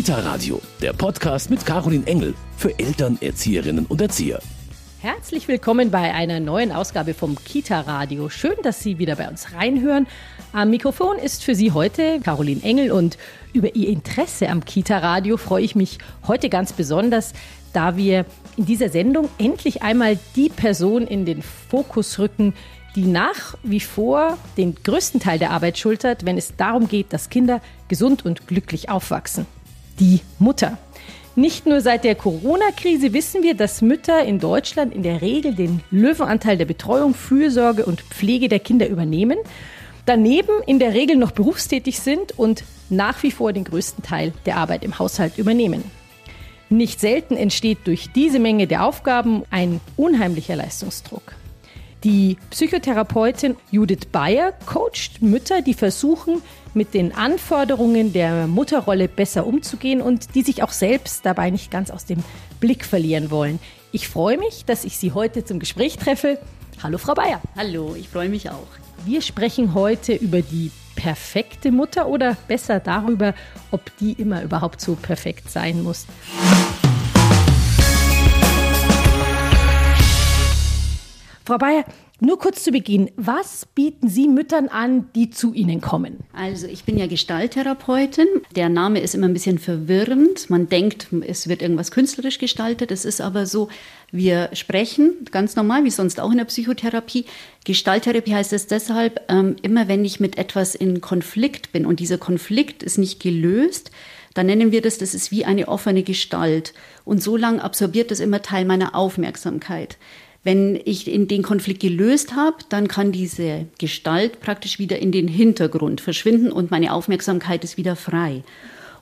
Kita Radio, der Podcast mit Caroline Engel für Eltern, Erzieherinnen und Erzieher. Herzlich willkommen bei einer neuen Ausgabe vom Kita Radio. Schön, dass Sie wieder bei uns reinhören. Am Mikrofon ist für Sie heute Caroline Engel und über Ihr Interesse am Kita Radio freue ich mich heute ganz besonders, da wir in dieser Sendung endlich einmal die Person in den Fokus rücken, die nach wie vor den größten Teil der Arbeit schultert, wenn es darum geht, dass Kinder gesund und glücklich aufwachsen. Die Mutter. Nicht nur seit der Corona-Krise wissen wir, dass Mütter in Deutschland in der Regel den Löwenanteil der Betreuung, Fürsorge und Pflege der Kinder übernehmen, daneben in der Regel noch berufstätig sind und nach wie vor den größten Teil der Arbeit im Haushalt übernehmen. Nicht selten entsteht durch diese Menge der Aufgaben ein unheimlicher Leistungsdruck. Die Psychotherapeutin Judith Bayer coacht Mütter, die versuchen, mit den Anforderungen der Mutterrolle besser umzugehen und die sich auch selbst dabei nicht ganz aus dem Blick verlieren wollen. Ich freue mich, dass ich Sie heute zum Gespräch treffe. Hallo, Frau Bayer. Hallo, ich freue mich auch. Wir sprechen heute über die perfekte Mutter oder besser darüber, ob die immer überhaupt so perfekt sein muss. Frau Bayer, nur kurz zu Beginn, was bieten Sie Müttern an, die zu Ihnen kommen? Also ich bin ja Gestalttherapeutin. Der Name ist immer ein bisschen verwirrend. Man denkt, es wird irgendwas künstlerisch gestaltet. Es ist aber so, wir sprechen ganz normal, wie sonst auch in der Psychotherapie. Gestalttherapie heißt es deshalb, ähm, immer wenn ich mit etwas in Konflikt bin und dieser Konflikt ist nicht gelöst, dann nennen wir das, das ist wie eine offene Gestalt. Und so lange absorbiert das immer Teil meiner Aufmerksamkeit. Wenn ich den Konflikt gelöst habe, dann kann diese Gestalt praktisch wieder in den Hintergrund verschwinden und meine Aufmerksamkeit ist wieder frei.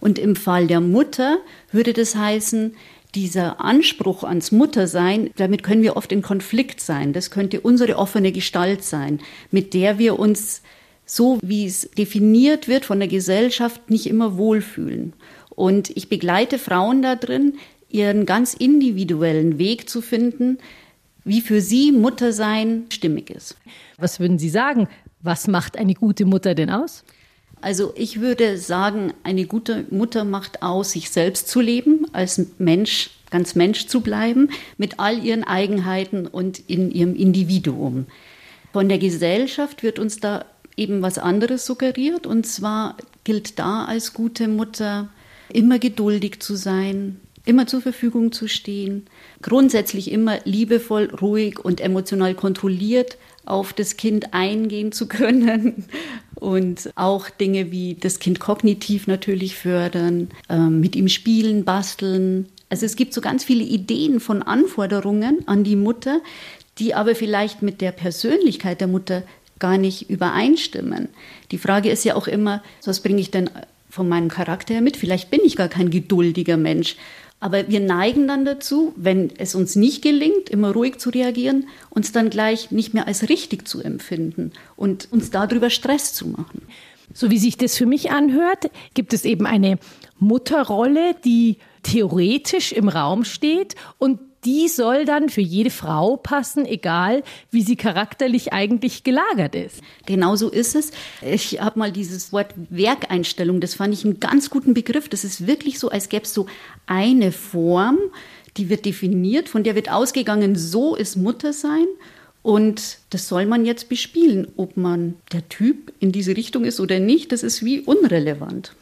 Und im Fall der Mutter würde das heißen, dieser Anspruch ans Muttersein, damit können wir oft in Konflikt sein. Das könnte unsere offene Gestalt sein, mit der wir uns so wie es definiert wird von der Gesellschaft, nicht immer wohlfühlen. Und ich begleite Frauen da drin, ihren ganz individuellen Weg zu finden, wie für Sie Muttersein stimmig ist. Was würden Sie sagen? Was macht eine gute Mutter denn aus? Also ich würde sagen, eine gute Mutter macht aus, sich selbst zu leben, als Mensch, ganz Mensch zu bleiben, mit all ihren Eigenheiten und in ihrem Individuum. Von der Gesellschaft wird uns da eben was anderes suggeriert. Und zwar gilt da als gute Mutter immer geduldig zu sein, immer zur Verfügung zu stehen, grundsätzlich immer liebevoll, ruhig und emotional kontrolliert auf das Kind eingehen zu können und auch Dinge wie das Kind kognitiv natürlich fördern, ähm, mit ihm spielen, basteln. Also es gibt so ganz viele Ideen von Anforderungen an die Mutter, die aber vielleicht mit der Persönlichkeit der Mutter gar nicht übereinstimmen. Die Frage ist ja auch immer, was bringe ich denn von meinem Charakter her mit? Vielleicht bin ich gar kein geduldiger Mensch aber wir neigen dann dazu, wenn es uns nicht gelingt, immer ruhig zu reagieren, uns dann gleich nicht mehr als richtig zu empfinden und uns darüber Stress zu machen. So wie sich das für mich anhört, gibt es eben eine Mutterrolle, die theoretisch im Raum steht und die soll dann für jede Frau passen, egal wie sie charakterlich eigentlich gelagert ist. Genau so ist es. Ich habe mal dieses Wort Werkeinstellung, das fand ich einen ganz guten Begriff. Das ist wirklich so, als gäbe es so eine Form, die wird definiert, von der wird ausgegangen, so ist Muttersein. Und das soll man jetzt bespielen. Ob man der Typ in diese Richtung ist oder nicht, das ist wie unrelevant.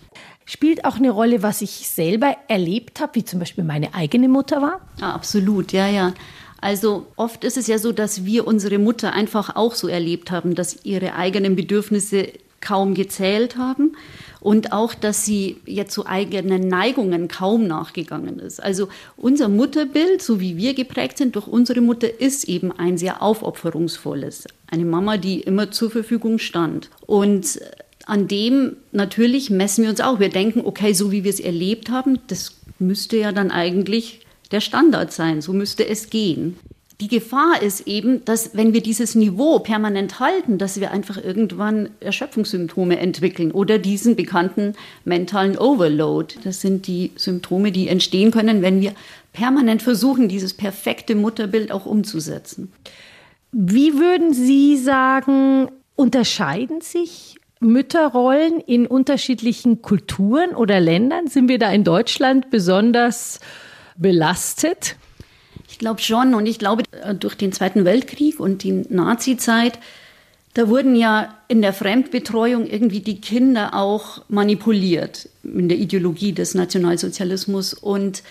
Spielt auch eine Rolle, was ich selber erlebt habe, wie zum Beispiel meine eigene Mutter war? Ja, absolut, ja, ja. Also oft ist es ja so, dass wir unsere Mutter einfach auch so erlebt haben, dass ihre eigenen Bedürfnisse kaum gezählt haben und auch, dass sie jetzt zu eigenen Neigungen kaum nachgegangen ist. Also unser Mutterbild, so wie wir geprägt sind durch unsere Mutter, ist eben ein sehr aufopferungsvolles. Eine Mama, die immer zur Verfügung stand. Und an dem natürlich messen wir uns auch. Wir denken, okay, so wie wir es erlebt haben, das müsste ja dann eigentlich der Standard sein. So müsste es gehen. Die Gefahr ist eben, dass wenn wir dieses Niveau permanent halten, dass wir einfach irgendwann Erschöpfungssymptome entwickeln oder diesen bekannten mentalen Overload. Das sind die Symptome, die entstehen können, wenn wir permanent versuchen, dieses perfekte Mutterbild auch umzusetzen. Wie würden Sie sagen, unterscheiden sich Mütterrollen in unterschiedlichen Kulturen oder Ländern? Sind wir da in Deutschland besonders belastet? Ich glaube schon. Und ich glaube, äh, durch den Zweiten Weltkrieg und die Nazi-Zeit, da wurden ja in der Fremdbetreuung irgendwie die Kinder auch manipuliert in der Ideologie des Nationalsozialismus. Und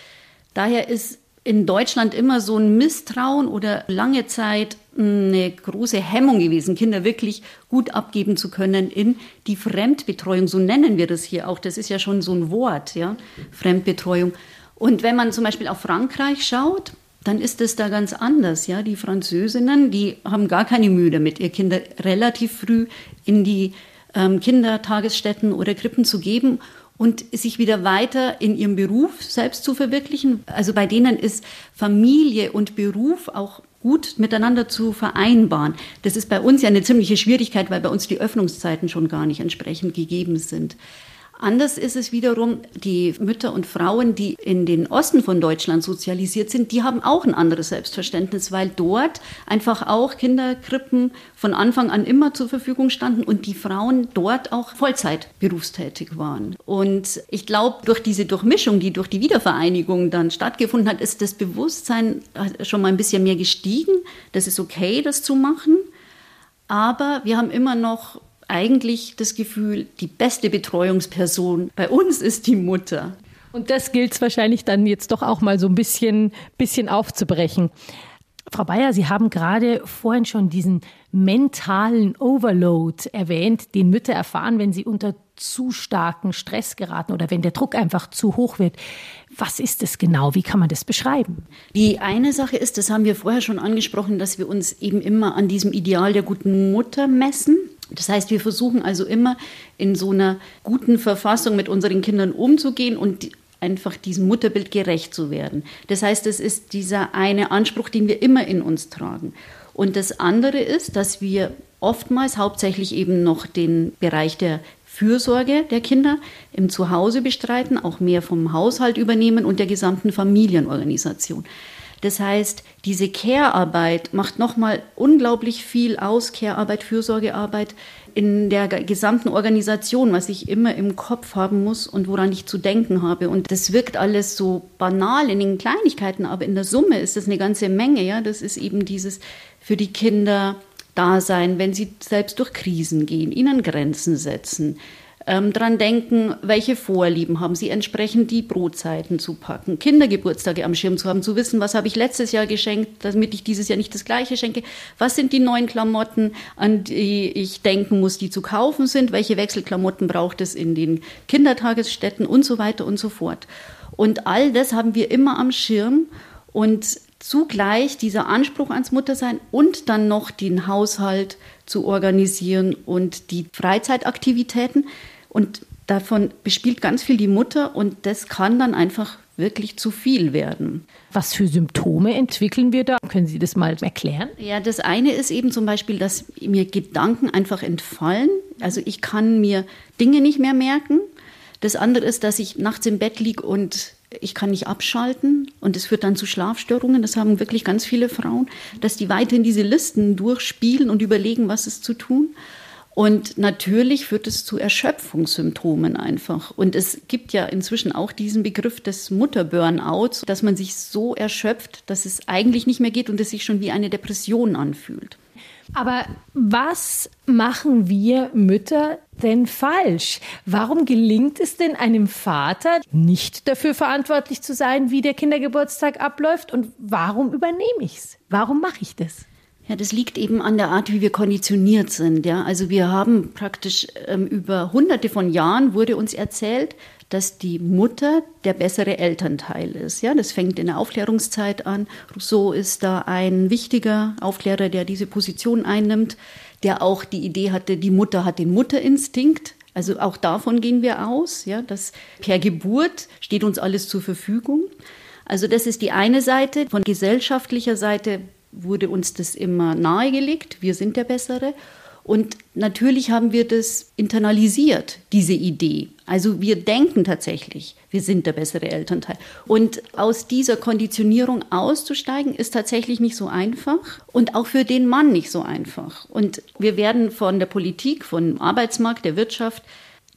daher ist in Deutschland immer so ein Misstrauen oder lange Zeit eine große Hemmung gewesen, Kinder wirklich gut abgeben zu können in die Fremdbetreuung. So nennen wir das hier auch. Das ist ja schon so ein Wort, ja, Fremdbetreuung. Und wenn man zum Beispiel auf Frankreich schaut, dann ist es da ganz anders. Ja, die Französinnen, die haben gar keine Mühe damit, ihr Kinder relativ früh in die ähm, Kindertagesstätten oder Krippen zu geben und sich wieder weiter in ihrem Beruf selbst zu verwirklichen. Also bei denen ist Familie und Beruf auch gut miteinander zu vereinbaren. Das ist bei uns ja eine ziemliche Schwierigkeit, weil bei uns die Öffnungszeiten schon gar nicht entsprechend gegeben sind. Anders ist es wiederum, die Mütter und Frauen, die in den Osten von Deutschland sozialisiert sind, die haben auch ein anderes Selbstverständnis, weil dort einfach auch Kinderkrippen von Anfang an immer zur Verfügung standen und die Frauen dort auch Vollzeit berufstätig waren. Und ich glaube, durch diese Durchmischung, die durch die Wiedervereinigung dann stattgefunden hat, ist das Bewusstsein schon mal ein bisschen mehr gestiegen. Das ist okay, das zu machen. Aber wir haben immer noch eigentlich das Gefühl, die beste Betreuungsperson bei uns ist die Mutter. Und das gilt es wahrscheinlich dann jetzt doch auch mal so ein bisschen, bisschen aufzubrechen. Frau Bayer, Sie haben gerade vorhin schon diesen mentalen Overload erwähnt, den Mütter erfahren, wenn sie unter zu starken Stress geraten oder wenn der Druck einfach zu hoch wird. Was ist es genau? Wie kann man das beschreiben? Die eine Sache ist, das haben wir vorher schon angesprochen, dass wir uns eben immer an diesem Ideal der guten Mutter messen. Das heißt, wir versuchen also immer in so einer guten Verfassung mit unseren Kindern umzugehen und einfach diesem Mutterbild gerecht zu werden. Das heißt, es ist dieser eine Anspruch, den wir immer in uns tragen. Und das andere ist, dass wir oftmals hauptsächlich eben noch den Bereich der Fürsorge der Kinder im Zuhause bestreiten, auch mehr vom Haushalt übernehmen und der gesamten Familienorganisation. Das heißt, diese Care-Arbeit macht nochmal unglaublich viel aus, Care-Arbeit, Fürsorgearbeit in der gesamten Organisation, was ich immer im Kopf haben muss und woran ich zu denken habe. Und das wirkt alles so banal in den Kleinigkeiten, aber in der Summe ist das eine ganze Menge. Ja, das ist eben dieses für die Kinder Dasein, wenn sie selbst durch Krisen gehen, ihnen Grenzen setzen, ähm, dran denken, welche Vorlieben haben sie, entsprechend die Brotzeiten zu packen, Kindergeburtstage am Schirm zu haben, zu wissen, was habe ich letztes Jahr geschenkt, damit ich dieses Jahr nicht das gleiche schenke, was sind die neuen Klamotten, an die ich denken muss, die zu kaufen sind, welche Wechselklamotten braucht es in den Kindertagesstätten? Und so weiter und so fort. Und all das haben wir immer am Schirm. Und zugleich dieser Anspruch ans Muttersein und dann noch den Haushalt zu organisieren und die Freizeitaktivitäten. Und davon bespielt ganz viel die Mutter und das kann dann einfach wirklich zu viel werden. Was für Symptome entwickeln wir da? Können Sie das mal erklären? Ja, das eine ist eben zum Beispiel, dass mir Gedanken einfach entfallen. Also ich kann mir Dinge nicht mehr merken. Das andere ist, dass ich nachts im Bett liege und ich kann nicht abschalten und es führt dann zu Schlafstörungen. Das haben wirklich ganz viele Frauen, dass die weiterhin diese Listen durchspielen und überlegen, was ist zu tun. Und natürlich führt es zu Erschöpfungssymptomen einfach. Und es gibt ja inzwischen auch diesen Begriff des Mutterburnouts, dass man sich so erschöpft, dass es eigentlich nicht mehr geht und es sich schon wie eine Depression anfühlt. Aber was machen wir Mütter denn falsch? Warum gelingt es denn einem Vater nicht dafür verantwortlich zu sein, wie der Kindergeburtstag abläuft? Und warum übernehme ich es? Warum mache ich das? Ja, das liegt eben an der Art, wie wir konditioniert sind. Ja, also wir haben praktisch ähm, über Hunderte von Jahren wurde uns erzählt, dass die Mutter der bessere Elternteil ist. Ja, das fängt in der Aufklärungszeit an. Rousseau ist da ein wichtiger Aufklärer, der diese Position einnimmt, der auch die Idee hatte, die Mutter hat den Mutterinstinkt. Also auch davon gehen wir aus, ja, dass per Geburt steht uns alles zur Verfügung. Also das ist die eine Seite. Von gesellschaftlicher Seite wurde uns das immer nahegelegt, wir sind der Bessere. Und natürlich haben wir das internalisiert, diese Idee. Also wir denken tatsächlich, wir sind der bessere Elternteil. Und aus dieser Konditionierung auszusteigen, ist tatsächlich nicht so einfach und auch für den Mann nicht so einfach. Und wir werden von der Politik, vom Arbeitsmarkt, der Wirtschaft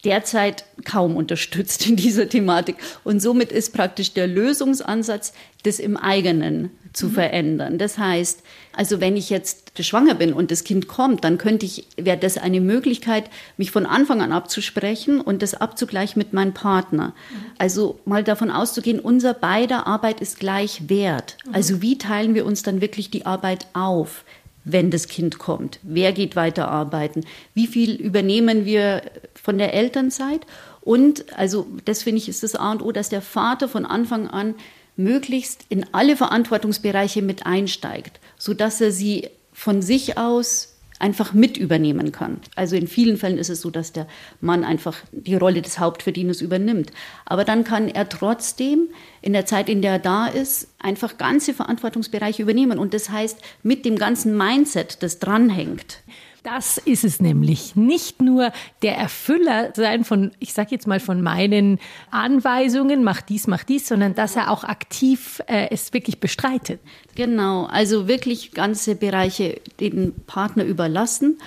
derzeit kaum unterstützt in dieser Thematik. Und somit ist praktisch der Lösungsansatz, das im eigenen zu mhm. verändern. Das heißt, also wenn ich jetzt schwanger bin und das Kind kommt, dann könnte ich, wäre das eine Möglichkeit, mich von Anfang an abzusprechen und das abzugleichen mit meinem Partner. Mhm. Also mal davon auszugehen, unser beider Arbeit ist gleich wert. Mhm. Also wie teilen wir uns dann wirklich die Arbeit auf? Wenn das Kind kommt? Wer geht weiter arbeiten? Wie viel übernehmen wir von der Elternzeit? Und also das finde ich ist das A und O, dass der Vater von Anfang an möglichst in alle Verantwortungsbereiche mit einsteigt, sodass er sie von sich aus einfach mit übernehmen kann. Also in vielen Fällen ist es so, dass der Mann einfach die Rolle des Hauptverdieners übernimmt. Aber dann kann er trotzdem in der Zeit, in der er da ist, einfach ganze Verantwortungsbereiche übernehmen. Und das heißt, mit dem ganzen Mindset, das dranhängt, das ist es nämlich. Nicht nur der Erfüller sein von, ich sage jetzt mal von meinen Anweisungen, mach dies, mach dies, sondern dass er auch aktiv äh, es wirklich bestreitet. Genau, also wirklich ganze Bereiche den Partner überlassen.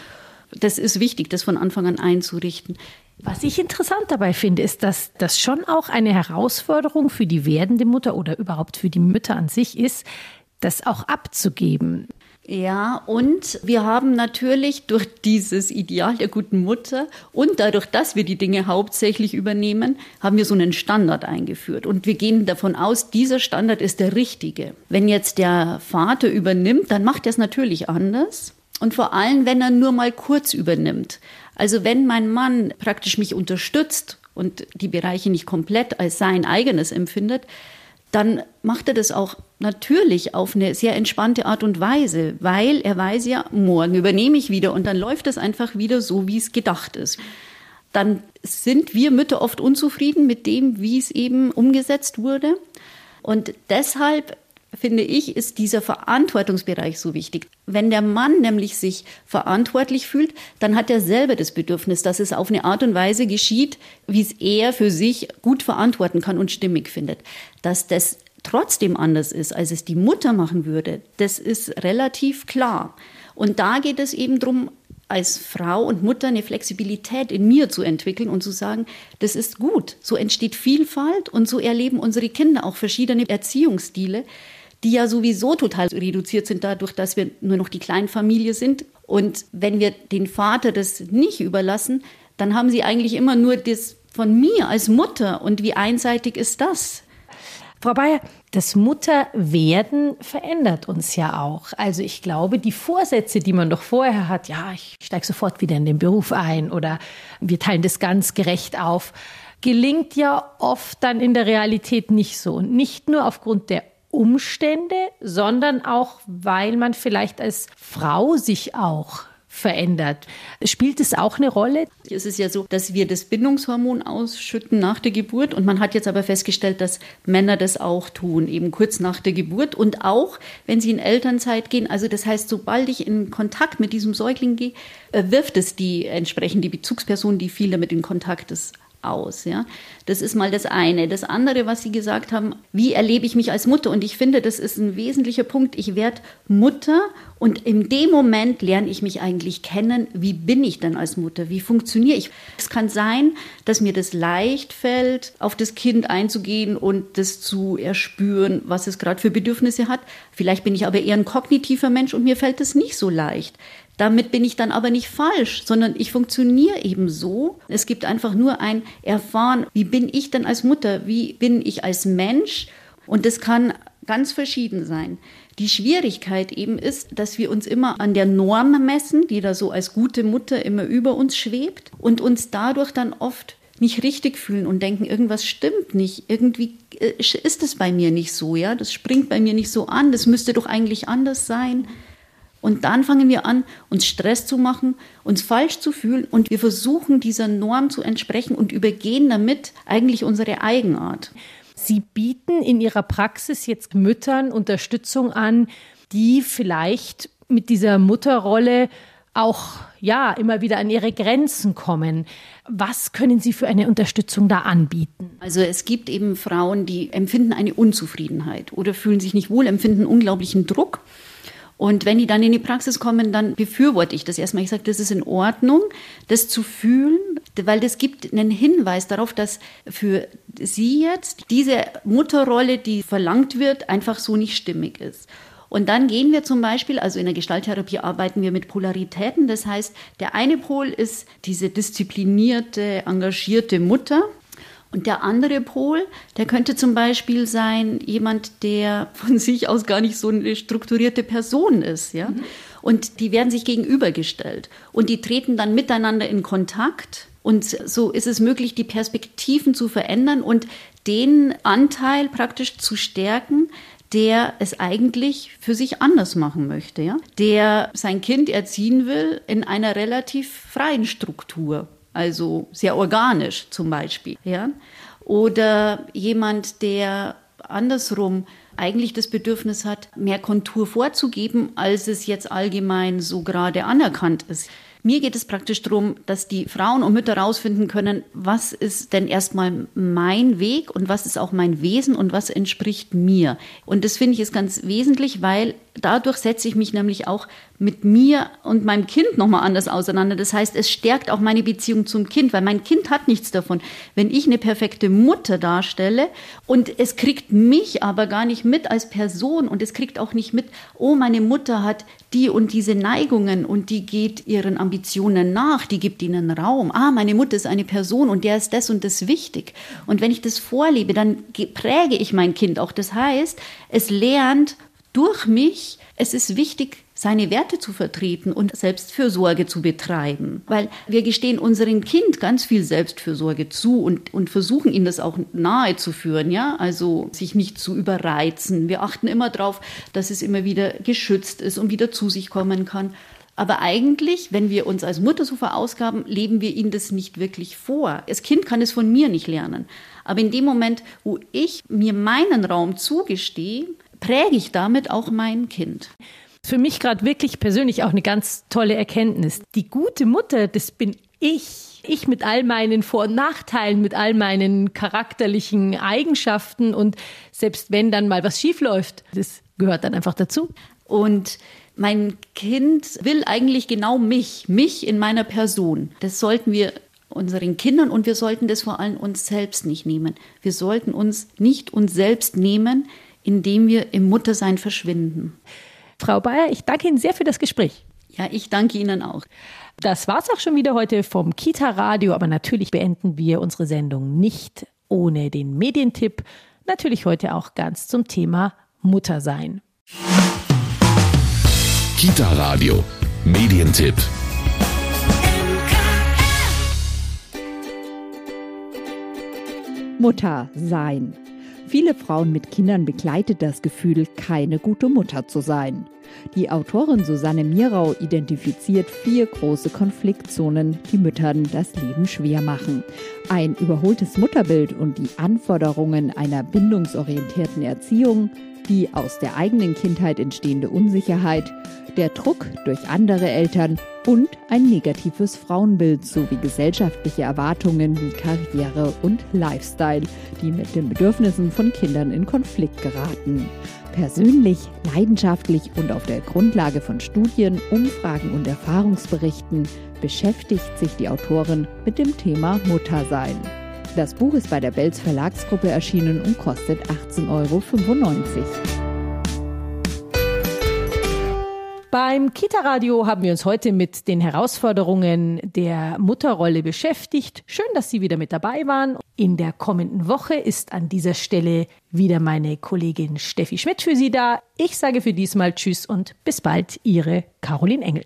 Das ist wichtig, das von Anfang an einzurichten. Was ich interessant dabei finde, ist, dass das schon auch eine Herausforderung für die werdende Mutter oder überhaupt für die Mütter an sich ist, das auch abzugeben. Ja, und wir haben natürlich durch dieses Ideal der guten Mutter und dadurch, dass wir die Dinge hauptsächlich übernehmen, haben wir so einen Standard eingeführt. Und wir gehen davon aus, dieser Standard ist der richtige. Wenn jetzt der Vater übernimmt, dann macht er es natürlich anders. Und vor allem, wenn er nur mal kurz übernimmt. Also wenn mein Mann praktisch mich unterstützt und die Bereiche nicht komplett als sein eigenes empfindet, dann macht er das auch natürlich auf eine sehr entspannte Art und Weise, weil er weiß ja, morgen übernehme ich wieder und dann läuft es einfach wieder so, wie es gedacht ist. Dann sind wir Mütter oft unzufrieden mit dem, wie es eben umgesetzt wurde. Und deshalb finde ich, ist dieser Verantwortungsbereich so wichtig. Wenn der Mann nämlich sich verantwortlich fühlt, dann hat er selber das Bedürfnis, dass es auf eine Art und Weise geschieht, wie es er für sich gut verantworten kann und stimmig findet. Dass das trotzdem anders ist, als es die Mutter machen würde, das ist relativ klar. Und da geht es eben darum, als Frau und Mutter eine Flexibilität in mir zu entwickeln und zu sagen, das ist gut. So entsteht Vielfalt und so erleben unsere Kinder auch verschiedene Erziehungsstile die ja sowieso total reduziert sind dadurch, dass wir nur noch die Kleinfamilie sind. Und wenn wir den Vater das nicht überlassen, dann haben sie eigentlich immer nur das von mir als Mutter. Und wie einseitig ist das? Frau Bayer, das Mutterwerden verändert uns ja auch. Also ich glaube, die Vorsätze, die man doch vorher hat, ja, ich steige sofort wieder in den Beruf ein oder wir teilen das ganz gerecht auf, gelingt ja oft dann in der Realität nicht so. Und nicht nur aufgrund der Umstände, sondern auch, weil man vielleicht als Frau sich auch verändert. Spielt es auch eine Rolle? Es ist ja so, dass wir das Bindungshormon ausschütten nach der Geburt und man hat jetzt aber festgestellt, dass Männer das auch tun, eben kurz nach der Geburt und auch, wenn sie in Elternzeit gehen. Also das heißt, sobald ich in Kontakt mit diesem Säugling gehe, äh, wirft es die entsprechend die Bezugsperson, die viel damit in Kontakt ist, aus. Ja? Das ist mal das eine. Das andere, was Sie gesagt haben, wie erlebe ich mich als Mutter? Und ich finde, das ist ein wesentlicher Punkt. Ich werde Mutter und in dem Moment lerne ich mich eigentlich kennen. Wie bin ich denn als Mutter? Wie funktioniere ich? Es kann sein, dass mir das leicht fällt, auf das Kind einzugehen und das zu erspüren, was es gerade für Bedürfnisse hat. Vielleicht bin ich aber eher ein kognitiver Mensch und mir fällt es nicht so leicht. Damit bin ich dann aber nicht falsch, sondern ich funktioniere eben so. Es gibt einfach nur ein Erfahren, wie bin ich denn als Mutter, wie bin ich als Mensch und das kann ganz verschieden sein. Die Schwierigkeit eben ist, dass wir uns immer an der Norm messen, die da so als gute Mutter immer über uns schwebt und uns dadurch dann oft nicht richtig fühlen und denken, irgendwas stimmt nicht, irgendwie äh, ist es bei mir nicht so, ja, das springt bei mir nicht so an, das müsste doch eigentlich anders sein. Und dann fangen wir an, uns Stress zu machen, uns falsch zu fühlen und wir versuchen dieser Norm zu entsprechen und übergehen damit eigentlich unsere Eigenart. Sie bieten in Ihrer Praxis jetzt Müttern Unterstützung an, die vielleicht mit dieser Mutterrolle auch ja immer wieder an ihre Grenzen kommen. Was können Sie für eine Unterstützung da anbieten? Also es gibt eben Frauen, die empfinden eine Unzufriedenheit oder fühlen sich nicht wohl, empfinden unglaublichen Druck. Und wenn die dann in die Praxis kommen, dann befürworte ich das erstmal. Ich sage, das ist in Ordnung, das zu fühlen, weil das gibt einen Hinweis darauf, dass für sie jetzt diese Mutterrolle, die verlangt wird, einfach so nicht stimmig ist. Und dann gehen wir zum Beispiel, also in der Gestalttherapie arbeiten wir mit Polaritäten. Das heißt, der eine Pol ist diese disziplinierte, engagierte Mutter. Und der andere Pol, der könnte zum Beispiel sein, jemand, der von sich aus gar nicht so eine strukturierte Person ist, ja. Mhm. Und die werden sich gegenübergestellt. Und die treten dann miteinander in Kontakt. Und so ist es möglich, die Perspektiven zu verändern und den Anteil praktisch zu stärken, der es eigentlich für sich anders machen möchte, ja? der sein Kind erziehen will in einer relativ freien Struktur, also sehr organisch zum Beispiel. Ja? Oder jemand, der andersrum eigentlich das Bedürfnis hat, mehr Kontur vorzugeben, als es jetzt allgemein so gerade anerkannt ist. Mir geht es praktisch darum, dass die Frauen und Mütter herausfinden können, was ist denn erstmal mein Weg und was ist auch mein Wesen und was entspricht mir. Und das finde ich ist ganz wesentlich, weil dadurch setze ich mich nämlich auch mit mir und meinem Kind nochmal anders auseinander. Das heißt, es stärkt auch meine Beziehung zum Kind, weil mein Kind hat nichts davon. Wenn ich eine perfekte Mutter darstelle und es kriegt mich aber gar nicht mit als Person und es kriegt auch nicht mit, oh, meine Mutter hat die und diese Neigungen und die geht ihren Ambitionen nach, die gibt ihnen Raum. Ah, meine Mutter ist eine Person und der ist das und das wichtig. Und wenn ich das vorlebe, dann präge ich mein Kind auch. Das heißt, es lernt durch mich, es ist wichtig, seine Werte zu vertreten und Selbstfürsorge zu betreiben. Weil wir gestehen unserem Kind ganz viel Selbstfürsorge zu und, und versuchen ihnen das auch nahe zu führen, ja, also sich nicht zu überreizen. Wir achten immer darauf, dass es immer wieder geschützt ist und wieder zu sich kommen kann. Aber eigentlich, wenn wir uns als Mutter so verausgaben, leben wir ihnen das nicht wirklich vor. Das Kind kann es von mir nicht lernen. Aber in dem Moment, wo ich mir meinen Raum zugestehe, präge ich damit auch mein Kind. Für mich gerade wirklich persönlich auch eine ganz tolle Erkenntnis. Die gute Mutter, das bin ich. Ich mit all meinen Vor- und Nachteilen, mit all meinen charakterlichen Eigenschaften und selbst wenn dann mal was schief läuft, das gehört dann einfach dazu. Und mein Kind will eigentlich genau mich, mich in meiner Person. Das sollten wir unseren Kindern und wir sollten das vor allem uns selbst nicht nehmen. Wir sollten uns nicht uns selbst nehmen, indem wir im Muttersein verschwinden. Frau Bayer, ich danke Ihnen sehr für das Gespräch. Ja, ich danke Ihnen auch. Das war's auch schon wieder heute vom Kita Radio, aber natürlich beenden wir unsere Sendung nicht ohne den Medientipp. Natürlich heute auch ganz zum Thema Muttersein. Kita Radio Medientipp. Mutter sein. Viele Frauen mit Kindern begleitet das Gefühl, keine gute Mutter zu sein. Die Autorin Susanne Mirau identifiziert vier große Konfliktzonen, die Müttern das Leben schwer machen. Ein überholtes Mutterbild und die Anforderungen einer bindungsorientierten Erziehung, die aus der eigenen Kindheit entstehende Unsicherheit, der Druck durch andere Eltern und ein negatives Frauenbild sowie gesellschaftliche Erwartungen wie Karriere und Lifestyle, die mit den Bedürfnissen von Kindern in Konflikt geraten. Persönlich, leidenschaftlich und auf der Grundlage von Studien, Umfragen und Erfahrungsberichten beschäftigt sich die Autorin mit dem Thema Muttersein. Das Buch ist bei der Belz Verlagsgruppe erschienen und kostet 18,95 Euro. Beim Kita-Radio haben wir uns heute mit den Herausforderungen der Mutterrolle beschäftigt. Schön, dass Sie wieder mit dabei waren. In der kommenden Woche ist an dieser Stelle wieder meine Kollegin Steffi Schmidt für Sie da. Ich sage für diesmal Tschüss und bis bald, Ihre Caroline Engel.